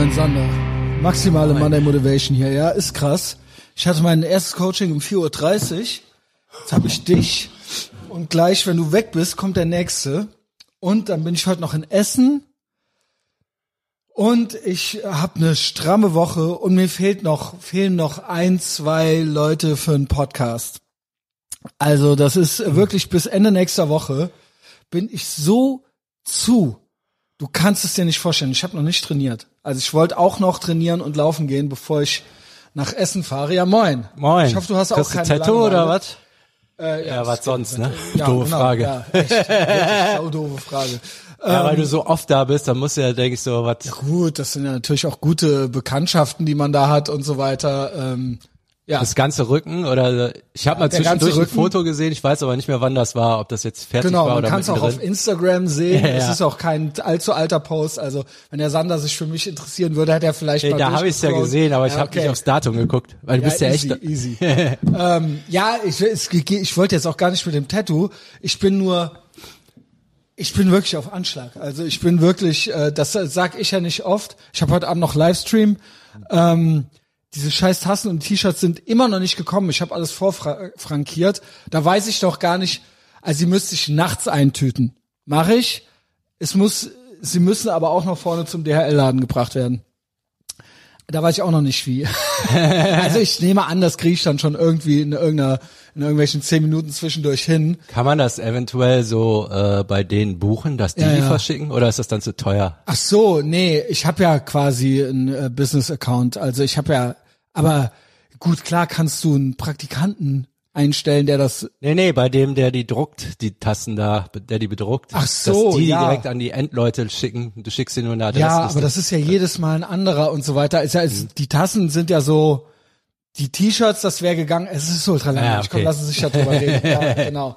Moin Sander. Maximale Monday Motivation hier, ja, ist krass. Ich hatte mein erstes Coaching um 4.30 Uhr. Jetzt habe ich dich. Und gleich, wenn du weg bist, kommt der nächste. Und dann bin ich heute noch in Essen. Und ich habe eine stramme Woche und mir fehlt noch, fehlen noch ein, zwei Leute für einen Podcast. Also das ist wirklich bis Ende nächster Woche bin ich so zu. Du kannst es dir nicht vorstellen. Ich habe noch nicht trainiert. Also ich wollte auch noch trainieren und laufen gehen, bevor ich nach Essen fahre. Ja, moin. Moin. Ich hoffe, du hast auch Kriegst du keine Tattoo oder was? Äh, Ja, was sonst, ne? Ja, Doofe genau, Frage. Ja, echt, wirklich doofe Frage. Ja, weil du so oft da bist, dann musst du ja, denke ich, so was. Gut, das sind ja natürlich auch gute Bekanntschaften, die man da hat und so weiter. Ähm, ja, Das ganze Rücken oder ich habe mal zwischendurch ein. Foto gesehen, ich weiß aber nicht mehr, wann das war, ob das jetzt fertig genau. war Man oder kann es auch auf. Instagram sehen. Ja, Es ja. ist auch kein allzu alter Post. Also wenn der Sander sich für mich interessieren würde, hätte er vielleicht Nee, mal da habe ich es ja gesehen, aber ich Ja, habe okay. nicht aufs Datum geguckt, weil du bist ja easy, echt. easy. ähm, ja, ich, es, ich wollte jetzt auch gar nicht mit dem Tattoo. Ich bin nur, ich bin wirklich auf Anschlag. Also ich bin wirklich, äh, das sag ich ja nicht oft. Ich habe heute Abend noch Livestream. Ähm, diese scheiß Tassen und T-Shirts sind immer noch nicht gekommen. Ich habe alles vorfrankiert. Da weiß ich doch gar nicht. Also sie müsste ich nachts eintüten. Mache ich. Es muss, sie müssen aber auch noch vorne zum DHL-Laden gebracht werden. Da weiß ich auch noch nicht wie. also ich nehme an, das kriege ich dann schon irgendwie in irgendeiner, in irgendwelchen zehn Minuten zwischendurch hin. Kann man das eventuell so äh, bei denen buchen, dass die Ja, die verschicken oder ist das dann zu teuer? Ach so, nee, ich habe ja quasi einen äh, Business-Account. Also ich habe ja, aber gut, klar kannst du einen Praktikanten einstellen, der das Nee, nee, bei dem, der die druckt, die Tassen da, der die bedruckt. Ach so, dass die ja. direkt an die Endleute schicken. Du schickst ihnen nur eine Adresse. Ja, aber das ist ja jedes Mal ein anderer und so weiter. Ist ja, Mhm. ist, die Tassen sind ja so, die T-Shirts, das wäre gegangen. Es ist ultra langweilig. Ja, okay. Komm, lassen Sie sich darüber reden. Ja, genau.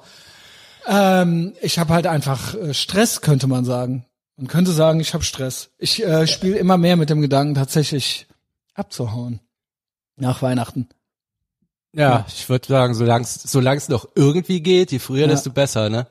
Ähm, ich habe halt einfach äh, Stress, könnte man sagen. Man könnte sagen, ich habe Stress. Ich äh, spiele immer mehr mit dem Gedanken, tatsächlich abzuhauen. Nach Weihnachten. Ja, ich würde sagen, solange es noch irgendwie geht, je früher, Ja. desto besser, ne?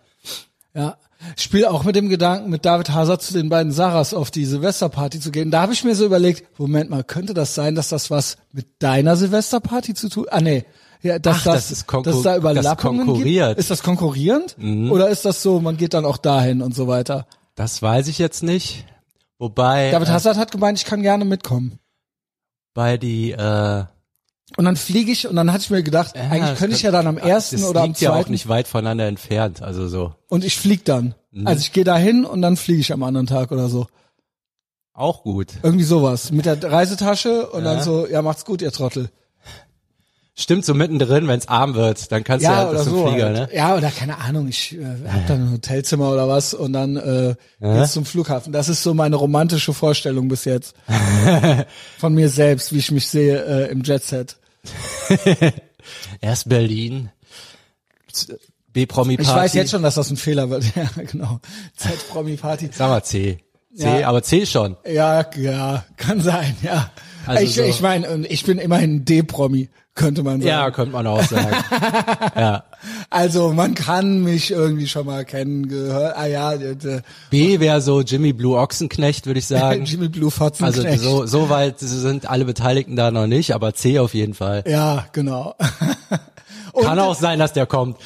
Ja. Ich spiele auch mit dem Gedanken, mit David Hazard zu den beiden Sarahs auf die Silvesterparty zu gehen. Da habe ich mir so überlegt, Moment mal, könnte das sein, dass das was mit deiner Silvesterparty zu tun? Ah nee, ja, dass Ach, das, das dass da das Überlappungen. Mhm. gibt. Ist das konkurrierend? Oder ist das so, man geht dann auch dahin und so weiter? Das weiß ich jetzt nicht. Wobei, David äh, Hazard hat gemeint, ich kann gerne mitkommen. bei die, äh, Und dann fliege ich und dann hatte ich mir gedacht, ja, eigentlich könnte ich ja dann am ersten das oder am liegt ja auch zweiten nicht weit voneinander entfernt, also so. und ich flieg dann. Mhm. Also ich gehe dahin und dann fliege ich am anderen Tag oder so. Auch gut. Irgendwie sowas. Mit der Reisetasche und Ja. dann so, ja, macht's gut, ihr Trottel. Stimmt so mittendrin, wenn es arm wird, dann kannst du Ja, ja oder zum so. Flieger, halt. ne? Ja, oder keine Ahnung, ich äh, hab dann ein Hotelzimmer oder was und dann äh, geht's zum Flughafen. Das ist so meine romantische Vorstellung bis jetzt. Von mir selbst, wie ich mich sehe äh, im Jetset. Erst Berlin, B-Promi-Party. Ich weiß jetzt schon, dass das ein Fehler wird. Ja, genau. Z-Promi-Party. Sag mal C. C, Ja. aber C schon. Ja, ja, kann sein, ja. Also ich so- ich meine, und ich bin immerhin D-Promi, könnte man sagen. Ja, könnte man auch sagen. ja. Also man kann mich irgendwie schon mal kennen, gehört. Ah ja, der B wäre so Jimmy Blue Ochsenknecht, würde ich sagen. Jimmy Blue Fotzen Also so, so weit sind alle Beteiligten da noch nicht, aber C auf jeden Fall. Ja, genau. Kann auch sein, dass der kommt.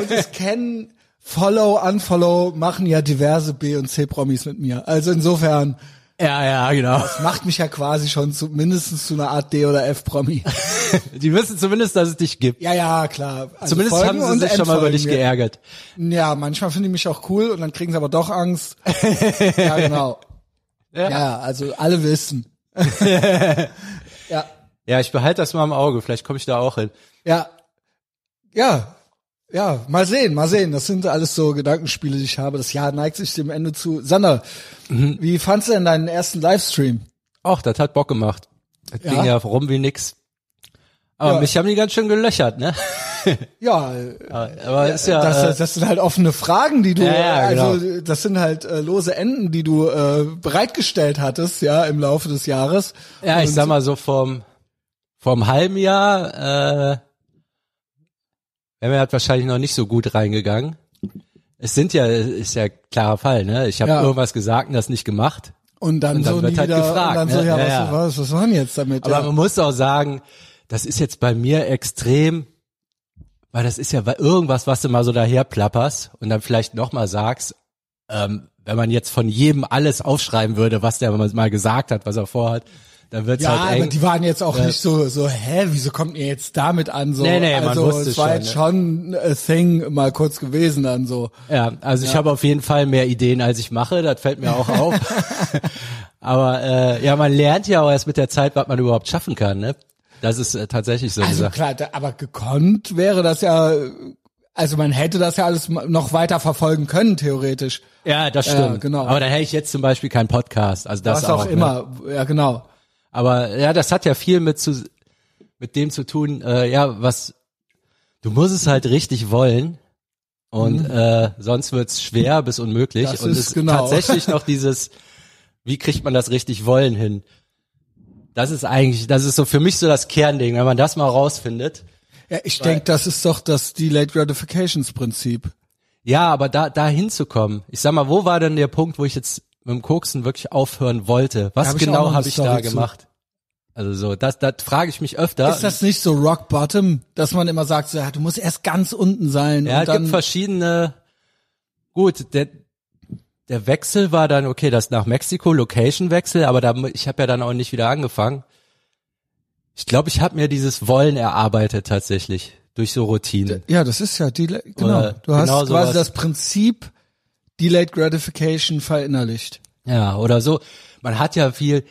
Und es kennen Follow, Unfollow machen ja diverse B und C Promis mit mir. Also insofern Ja, ja, genau. macht mich ja quasi schon zu mindestens zu einer Art D oder F Promi. Die wissen zumindest, dass es dich gibt. Ja, ja, klar. Also Zumindest folgen haben sie sich schon mal über dich mir. geärgert. Ja, manchmal finden die mich auch cool und dann kriegen sie aber doch Angst. ja, genau. Ja, also alle wissen. ja, Ja, ich behalte das mal im Auge. Vielleicht komme ich da auch hin. ja, ja, ja, mal sehen, mal sehen. Das sind alles so Gedankenspiele, die ich habe. Das Jahr neigt sich dem Ende zu. Sander, Mhm. wie fandst du denn deinen ersten Livestream? Och, das hat Bock gemacht. Das Ja? ging ja rum wie nix. Aber Ja. mich haben die ganz schön gelöchert, ne? Ja, Aber ist ja, das, äh, das sind halt offene Fragen, die du, Ja, ja, also genau. das sind halt äh, lose Enden, die du äh, bereitgestellt hattest, ja, im Laufe des Jahres. ja, ich Und- sag mal so vom, vom halben Jahr, äh, halt wahrscheinlich noch nicht so gut reingegangen. Es sind ja, ist ja klarer Fall, ne? Ich habe Ja. irgendwas gesagt und das nicht gemacht. Und dann, Und dann so wird halt wieder, gefragt, und dann so, ne? ja, Ja, was, ja. was, was war denn jetzt damit? Aber ja. man muss auch sagen, das ist jetzt bei mir extrem, weil das ist ja irgendwas, was du mal so daher plapperst und dann vielleicht nochmal sagst, ähm, wenn man jetzt von jedem alles aufschreiben würde, was der mal gesagt hat, was er vorhat, dann wird's ja, halt eng. aber die waren jetzt auch Ja. nicht so, so, hä, wieso kommt ihr jetzt damit an? So, Nee, nee, man also, wusste es war schon, jetzt ne? schon a thing mal kurz gewesen dann so. Ja, also ich habe auf jeden Fall mehr Ideen, als ich mache. Das fällt mir auch auf. Aber äh, ja, man lernt ja auch erst mit der Zeit, was man überhaupt schaffen kann. Ne? Das ist äh, tatsächlich so Also klar, da, aber gekonnt wäre das ja, also man hätte das ja alles noch weiter verfolgen können, theoretisch. Ja, das Ja, stimmt. genau. Aber dann hätte ich jetzt zum Beispiel keinen Podcast. Also das Was auch, ne? immer, ja genau. Aber ja, das hat ja viel mit zu mit dem zu tun. Äh, ja, was du musst es halt richtig wollen. Und äh, sonst wird's schwer bis unmöglich. Mhm. Das und ist es ist genau. tatsächlich noch dieses, wie kriegt man das richtig wollen hin? Das ist eigentlich, das ist so für mich so das Kernding, wenn man das mal rausfindet. Ja, ich denke, das ist doch das Delayed Gratifications Prinzip. Ja, aber da, da hinzukommen. Ich sag mal, wo war denn der Punkt, wo ich jetzt mit dem Koksen wirklich aufhören wollte? Was Hab genau habe ich da zu. gemacht? Also so, das, das frage ich mich öfter. Ist das nicht so Rock Bottom, dass man immer sagt, so, ja, du musst erst ganz unten sein ja, und es dann gibt verschiedene. Gut, der, der Wechsel war dann okay, das nach Mexiko Location-Wechsel, aber da ich habe ja dann auch nicht wieder angefangen. Ich glaube, ich habe mir dieses Wollen erarbeitet tatsächlich durch so Routinen. Ja, das ist ja Delay, genau. Oder du hast genau quasi sowas. das Prinzip Delayed Gratification verinnerlicht. Ja, oder so. Man hat ja viel,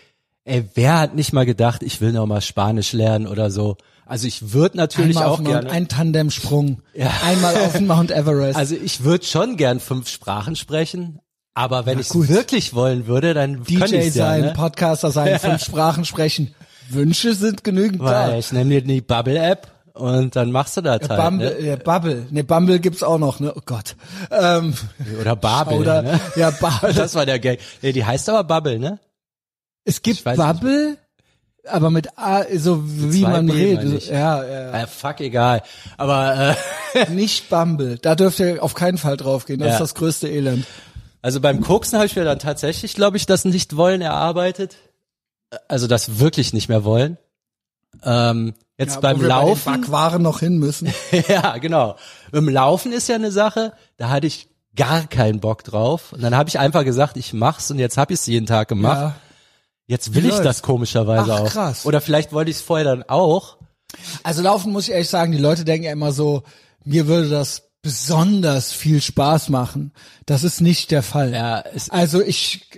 ey, wer hat nicht mal gedacht, ich will noch mal Spanisch lernen oder so. Also ich würde natürlich Einmal auch gerne. ein Tandemsprung, Ja. einmal auf den Mount Everest. Also ich würde schon gern fünf Sprachen sprechen, aber wenn ich wirklich wollen würde, dann DJ ich's ja, sein, ne? Podcaster sein, fünf Sprachen sprechen. Wünsche sind genügend da. Weil ich nehme dir die Bubble-App und dann machst du das halt. Bumble, Ne? ja, Bubble, ne, Bumble gibt's auch noch, ne, oh Gott. Ähm, Oder Babel. oder, Ne? ja, Bubble. Das war der Gag. Nee, die heißt aber Bubble, ne? Es gibt weiß nicht. Bubble, aber mit A, so wie man B, redet. ich. Ja, ja, Äh, fuck, egal. Aber äh, ja. Nicht Bumble. Da dürft ihr auf keinen Fall draufgehen. Das Ja. ist das größte Elend. also beim Koksen habe ich mir dann tatsächlich, glaube ich, das Nicht-Wollen erarbeitet. Also das wirklich nicht mehr wollen. Ähm, jetzt Ja, beim Bei Laufen. den Backwaren noch hin müssen. ja, genau. Beim Laufen ist ja eine Sache, da hatte ich gar keinen Bock drauf. Und dann habe ich einfach gesagt, ich mach's und jetzt habe ich es jeden Tag gemacht. Ja. Jetzt will Wie ich läuft's? das komischerweise Ach, auch. krass. Oder vielleicht wollte ich es vorher dann auch. Also laufen muss ich ehrlich sagen, die Leute denken ja immer so, mir würde das besonders viel Spaß machen. Das ist nicht der Fall. Ja, es, Also ich,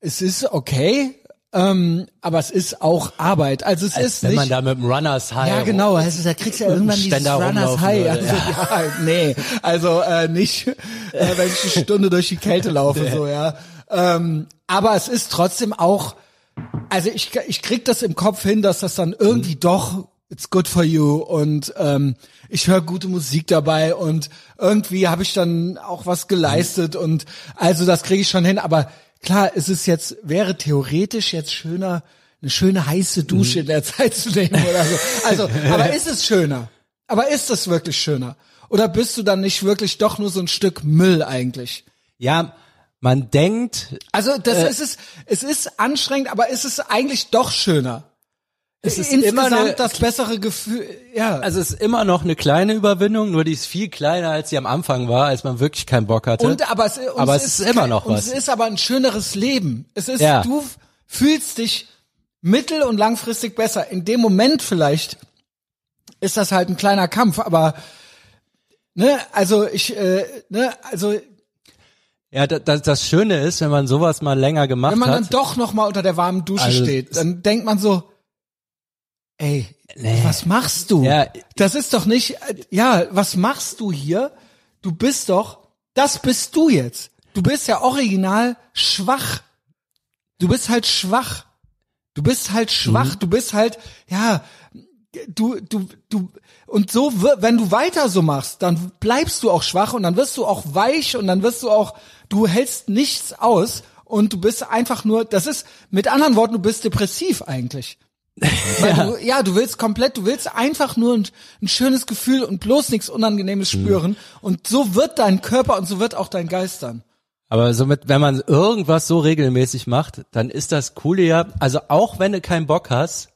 es ist okay, ähm, aber es ist auch Arbeit. Also es als ist wenn nicht. man da mit dem Runners High ja, genau. Also da kriegst du ja irgendwann dieses Runners High. würde, Also, ja. nee, also äh, nicht, äh, wenn ich eine Stunde durch die Kälte laufe, so ja. Ähm, aber es ist trotzdem auch, also ich ich krieg das im Kopf hin, dass das dann irgendwie Mhm. doch it's good for you und ähm, ich höre gute Musik dabei und irgendwie habe ich dann auch was geleistet und also das kriege ich schon hin. Aber klar, es ist jetzt wäre theoretisch jetzt schöner eine schöne heiße Dusche in der Zeit zu nehmen oder so. Also, aber ist es schöner? Aber ist es wirklich schöner? Oder bist du dann nicht wirklich doch nur so ein Stück Müll eigentlich? ja, man denkt, Also das Äh. ist es, es ist anstrengend, aber ist es eigentlich doch schöner. Es ist Insgesamt immer eine, das bessere Gefühl, ja. also es ist immer noch eine kleine Überwindung, nur die ist viel kleiner, als sie am Anfang war, als man wirklich keinen Bock hatte. und aber es, Aber es ist immer kein- noch und was. Es ist aber ein schöneres Leben. Es ist, Ja. du fühlst dich mittel- und langfristig besser. In dem Moment vielleicht ist das halt ein kleiner Kampf, aber ne, also ich, äh, ne, also ja, da, da, das Schöne ist, wenn man sowas mal länger gemacht wenn man dann hat. doch noch mal unter der warmen Dusche Also, steht, dann denkt man so, ey, was machst du? Ja. Das ist doch nicht, äh, ja, was machst du hier? Du bist doch, das bist du jetzt. Du bist ja original schwach. Du bist halt schwach. Du bist halt schwach. Mhm. Du bist halt, ja, du, du, du, und so, wenn du weiter so machst, dann bleibst du auch schwach und dann wirst du auch weich und dann wirst du auch, du hältst nichts aus und du bist einfach nur, das ist, mit anderen Worten, du bist depressiv eigentlich. Ja. Du, ja, du willst komplett, du willst einfach nur ein, ein schönes Gefühl und bloß nichts Unangenehmes spüren und so wird dein Körper und so wird auch dein Geist dann. Aber somit, wenn man irgendwas so regelmäßig macht, dann ist das Coole ja, also auch wenn du keinen Bock hast,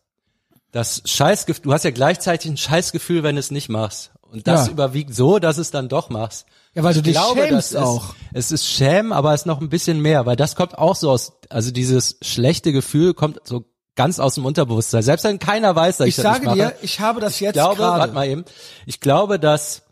das Scheißgefühl, du hast ja gleichzeitig ein Scheißgefühl, wenn du es nicht machst. Und das Ja. überwiegt so, dass es dann doch machst. Ja, weil du dich glaube, schämst das auch. Ist, es ist Schämen, aber es ist noch ein bisschen mehr, weil das kommt auch so aus, also dieses schlechte Gefühl kommt so ganz aus dem Unterbewusstsein. Selbst wenn keiner weiß, dass ich, Ich das sage nicht mache. dir, ich habe das jetzt Ich glaube, gerade. warte mal eben. Ich glaube, dass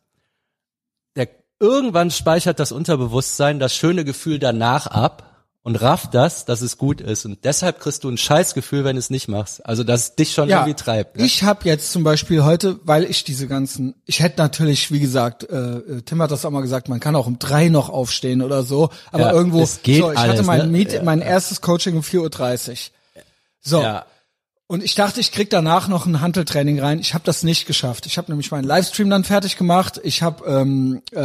der irgendwann speichert das Unterbewusstsein das schöne Gefühl danach ab und rafft das, dass es gut ist. Und deshalb kriegst du ein Scheißgefühl, wenn du es nicht machst. Also, dass es dich schon irgendwie treibt. Ne? Ich habe jetzt zum Beispiel heute, weil ich diese ganzen, ich hätte natürlich, wie gesagt, äh, äh, Tim hat das auch mal gesagt, man kann auch um drei noch aufstehen oder so, aber Ja, irgendwo, es geht so, ich alles, hatte mein, ne? Meet, Ja. mein erstes Coaching um 4.30 Uhr. So, ja. und ich dachte, ich krieg danach noch ein Hanteltraining rein. Ich habe das nicht geschafft. Ich habe nämlich meinen Livestream dann fertig gemacht. Ich habe ähm, äh,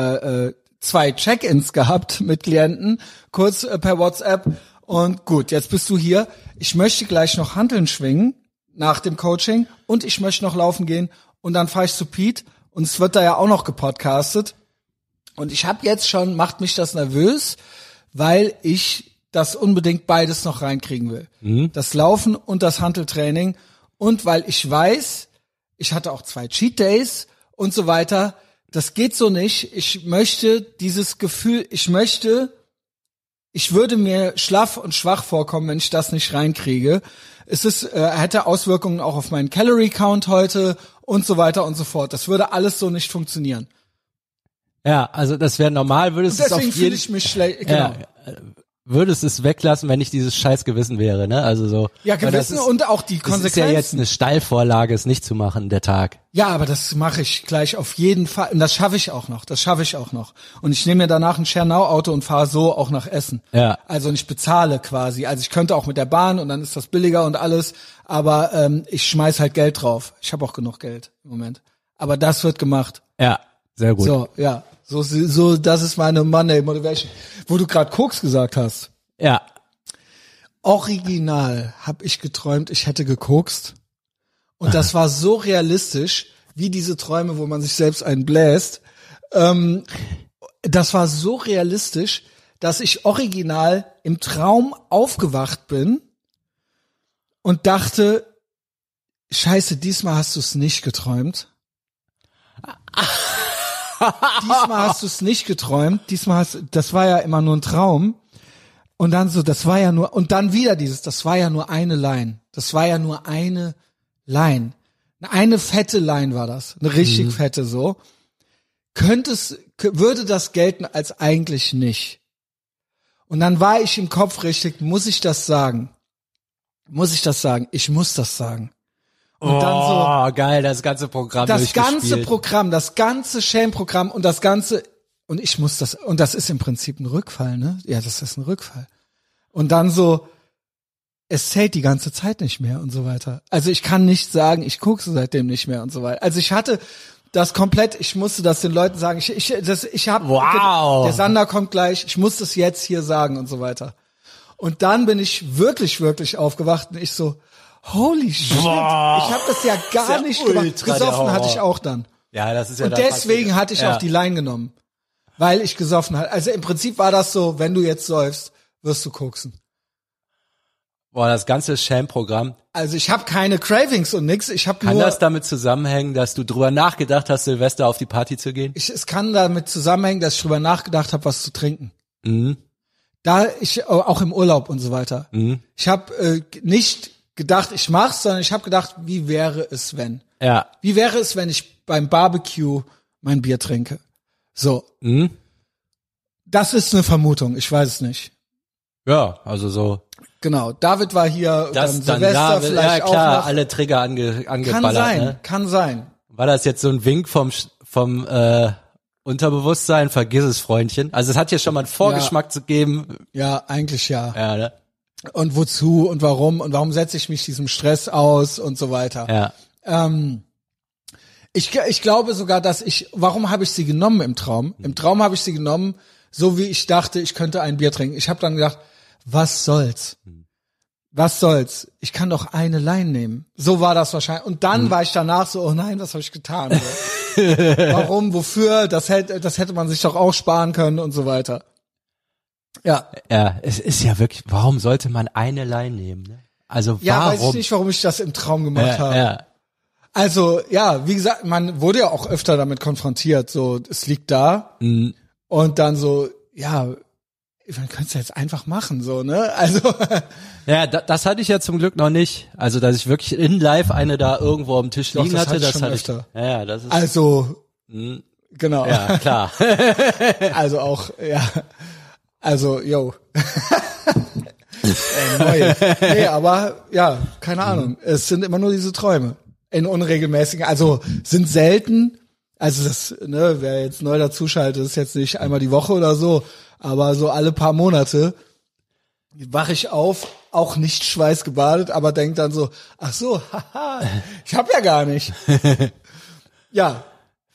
äh, zwei Check-ins gehabt mit Klienten, kurz äh, per WhatsApp. Und gut, jetzt bist du hier. Ich möchte gleich noch Hanteln schwingen nach dem Coaching und ich möchte noch laufen gehen und dann fahre ich zu Pete und es wird da ja auch noch gepodcastet. Und ich habe jetzt schon, macht mich das nervös, weil ich das unbedingt beides noch reinkriegen will. Das Laufen und das Hanteltraining. Und weil ich weiß, ich hatte auch zwei Cheat Days und so weiter. Das geht so nicht. Ich möchte dieses Gefühl, ich möchte, ich würde mir schlaff und schwach vorkommen, wenn ich das nicht reinkriege. Es ist, äh, hätte Auswirkungen auch auf meinen Calorie Count heute und so weiter und so fort. Das würde alles so nicht funktionieren. ja, also das wäre normal, würdest du es auf Deswegen fühle jeden ich mich schlecht. Genau. ja, äh, würdest es weglassen, wenn nicht dieses Scheißgewissen wäre, ne? Also so. Ja, Gewissen ist, und auch die Das ist ja Konsequenzen. jetzt eine Steilvorlage, es nicht zu machen, der Tag. Ja, aber das mache ich gleich auf jeden Fall. Und das schaffe ich auch noch. Das schaffe ich auch noch. Und ich nehme mir danach ein Schernau-Auto und fahre so auch nach Essen. Ja. Also und ich bezahle quasi. Also ich könnte auch mit der Bahn und dann ist das billiger und alles. Aber ähm, ich schmeiß halt Geld drauf. Ich habe auch genug Geld im Moment. Aber das wird gemacht. Ja, sehr gut. So, ja. So, so, das ist meine Money Motivation. Wo du gerade Koks gesagt hast. Ja. Original habe ich geträumt, ich hätte gekokst. Und das war so realistisch, wie diese Träume, wo man sich selbst einen bläst. Ähm, das war so realistisch, dass ich original im Traum aufgewacht bin und dachte, scheiße, diesmal hast du es nicht geträumt. diesmal hast du es nicht geträumt. Diesmal hast das war ja immer nur ein Traum. Und dann so, das war ja nur, und dann wieder dieses, das war ja nur eine Line. Das war ja nur eine Line. Eine fette Line war das. Eine richtig fette so. Könnte es, würde das gelten als eigentlich nicht. Und dann war ich im Kopf richtig, muss ich das sagen? Muss ich das sagen? Ich muss das sagen. Und dann so, oh, geil, das ganze Programm das ganze. Programm, das ganze Shame-Programm und das ganze, und ich muss das, und das ist im Prinzip ein Rückfall, ne? Ja, das ist ein Rückfall. Und dann so, es zählt die ganze Zeit nicht mehr und so weiter. Also ich kann nicht sagen, ich gucke seitdem nicht mehr und so weiter. Also ich hatte das komplett, ich musste das den Leuten sagen. Ich, ich, das, ich habe, Wow. der Sander kommt gleich, ich muss das jetzt hier sagen und so weiter. Und dann bin ich wirklich, wirklich aufgewacht und ich so, holy shit, Boah. ich habe das ja gar ja nicht gemacht. Gesoffen hatte ich auch dann. Ja, das ist ja Und deswegen hatte ich ja. auch die Line genommen. Weil ich gesoffen hatte. Also im Prinzip war das so, wenn du jetzt säufst, wirst du koksen. Boah, das ganze Sham-Programm. Also ich habe keine Cravings und nix. Ich habe Kann nur, das damit zusammenhängen, dass du drüber nachgedacht hast, Silvester auf die Party zu gehen? ich, es kann damit zusammenhängen, dass ich drüber nachgedacht habe, was zu trinken. Mhm. Da ich auch im Urlaub und so weiter. Mhm. Ich habe äh, nicht gedacht, ich mach's, sondern ich habe gedacht, wie wäre es, wenn? Ja. Wie wäre es, wenn ich beim Barbecue mein Bier trinke? So, Mhm. das ist eine Vermutung. Ich weiß es nicht. Ja, also so. Genau. David war hier, Das dann dann Silvester ja, vielleicht ja klar, auch noch. alle Trigger ange, Kann angeballert. sein, Ne? kann sein. War das jetzt so ein Wink vom vom äh, Unterbewusstsein? Vergiss es, Freundchen. Also es hat hier schon mal einen Vorgeschmack zu geben. Ja, eigentlich ja. Ja, ne? Und wozu und warum und warum setze ich mich diesem Stress aus und so weiter. Ja. Ähm, ich, ich glaube sogar, dass ich, warum habe ich sie genommen im Traum? Im Traum habe ich sie genommen, so wie ich dachte, ich könnte ein Bier trinken. Ich habe dann gedacht, was soll's? Was soll's? Ich kann doch eine Line nehmen. So war das wahrscheinlich. Und dann war ich danach so, oh nein, was habe ich getan? Warum? Wofür? Das hätte, das hätte man sich doch auch sparen können und so weiter. Ja. Ja, es ist ja wirklich, warum sollte man eine Line nehmen? Ne? Also Ja, warum? weiß ich nicht, warum ich das im Traum gemacht habe. ja, ja. Also, ja, wie gesagt, man wurde ja auch öfter damit konfrontiert, so, es liegt da. Mhm. Und dann so, ja, man könnte es jetzt einfach machen, so, ne? Also, Ja, da, das hatte ich ja zum Glück noch nicht. Also, dass ich wirklich in live eine da irgendwo am Tisch Doch, liegen das hatte, hatte ich das hatte ich. Ja, ja, das ist. also, genau. ja, klar. Also auch, ja. Also, yo. Ey. Nee, aber ja, keine Ahnung. Es sind immer nur diese Träume. In unregelmäßigen, also sind selten. Also das, ne, wer jetzt neu dazuschaltet, ist jetzt nicht einmal die Woche oder so, aber so alle paar Monate wache ich auf, auch nicht schweißgebadet, aber denk dann so, ach so, haha, ich hab ja gar nicht. Ja,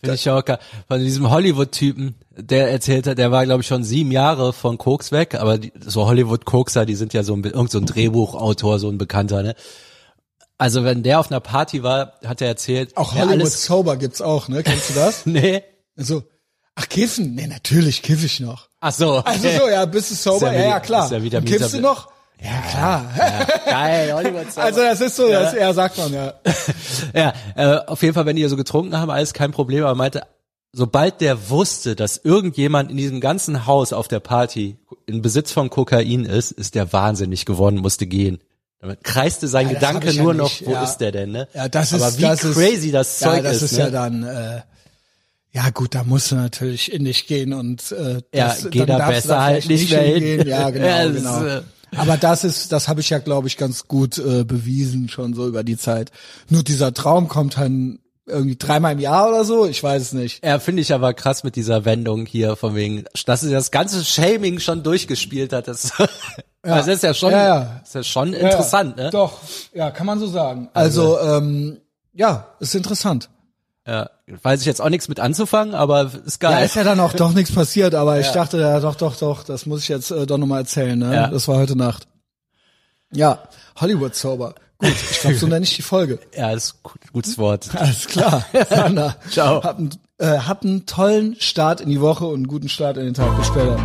Finde ich auch geil. Von diesem Hollywood-Typen, der erzählt hat, der war, glaube ich, schon sieben Jahre von Koks weg, aber die, so Hollywood-Kokser, die sind ja so ein, irgend so ein Drehbuchautor, so ein Bekannter, ne? Also wenn der auf einer Party war, hat er erzählt, auch ja, Hollywood alles, Sober gibt's auch, ne? Kennst du das? nee. So, ach, kiffen? Nee, natürlich kiff ich noch. Ach so. Also so, ja, bist du sober? Ja ja, ja, klar. ist ja wieder kiffst du noch? Ja, klar. Geil, Hollywood Sober. Also das ist so, das eher sagt man, ja. Ja, äh, auf jeden Fall, wenn die so getrunken haben, alles kein Problem, aber er meinte, sobald der wusste, dass irgendjemand in diesem ganzen Haus auf der Party in Besitz von Kokain ist, ist der wahnsinnig geworden, musste gehen. Damit kreiste sein Ja, Gedanke ja nur nicht, noch, wo ja. ist der denn, ne? Ja, das aber ist, wie das ist, crazy das Zeug ja, das ist, ist ne? ja dann, äh, ja gut, da musst du natürlich in dich gehen und äh, Ja, das, geh dann da besser halt nicht mehr hin. hingehen. Ja, genau, Ja, genau. ist, äh, Aber das ist, das habe ich ja, glaube ich, ganz gut äh, bewiesen schon so über die Zeit. Nur dieser Traum kommt dann irgendwie dreimal im Jahr oder so, ich weiß es nicht. Ja, finde ich aber krass mit dieser Wendung hier, von wegen, dass sie das ganze Shaming schon durchgespielt hat. Das, das ist ja schon, Ja, ja. ist ja schon interessant, ja, ne? Doch, ja, kann man so sagen. Also, ähm, ja, ist interessant. Ja, weiß ich jetzt auch nichts mit anzufangen, aber ist Ja, geil. ist ja dann auch doch nichts passiert, aber ich dachte, ja, doch, doch, doch, das muss ich jetzt äh, doch nochmal erzählen, ne? Ja. Das war heute Nacht. Ja, Hollywood-Zauber. Gut, ich glaube, so nenne ich die Folge. Ja, das ist gut- gutes Wort. Alles klar. Sander, Ciao. Habt einen, äh, habt einen tollen Start in die Woche und einen guten Start in den Tag. Bis später.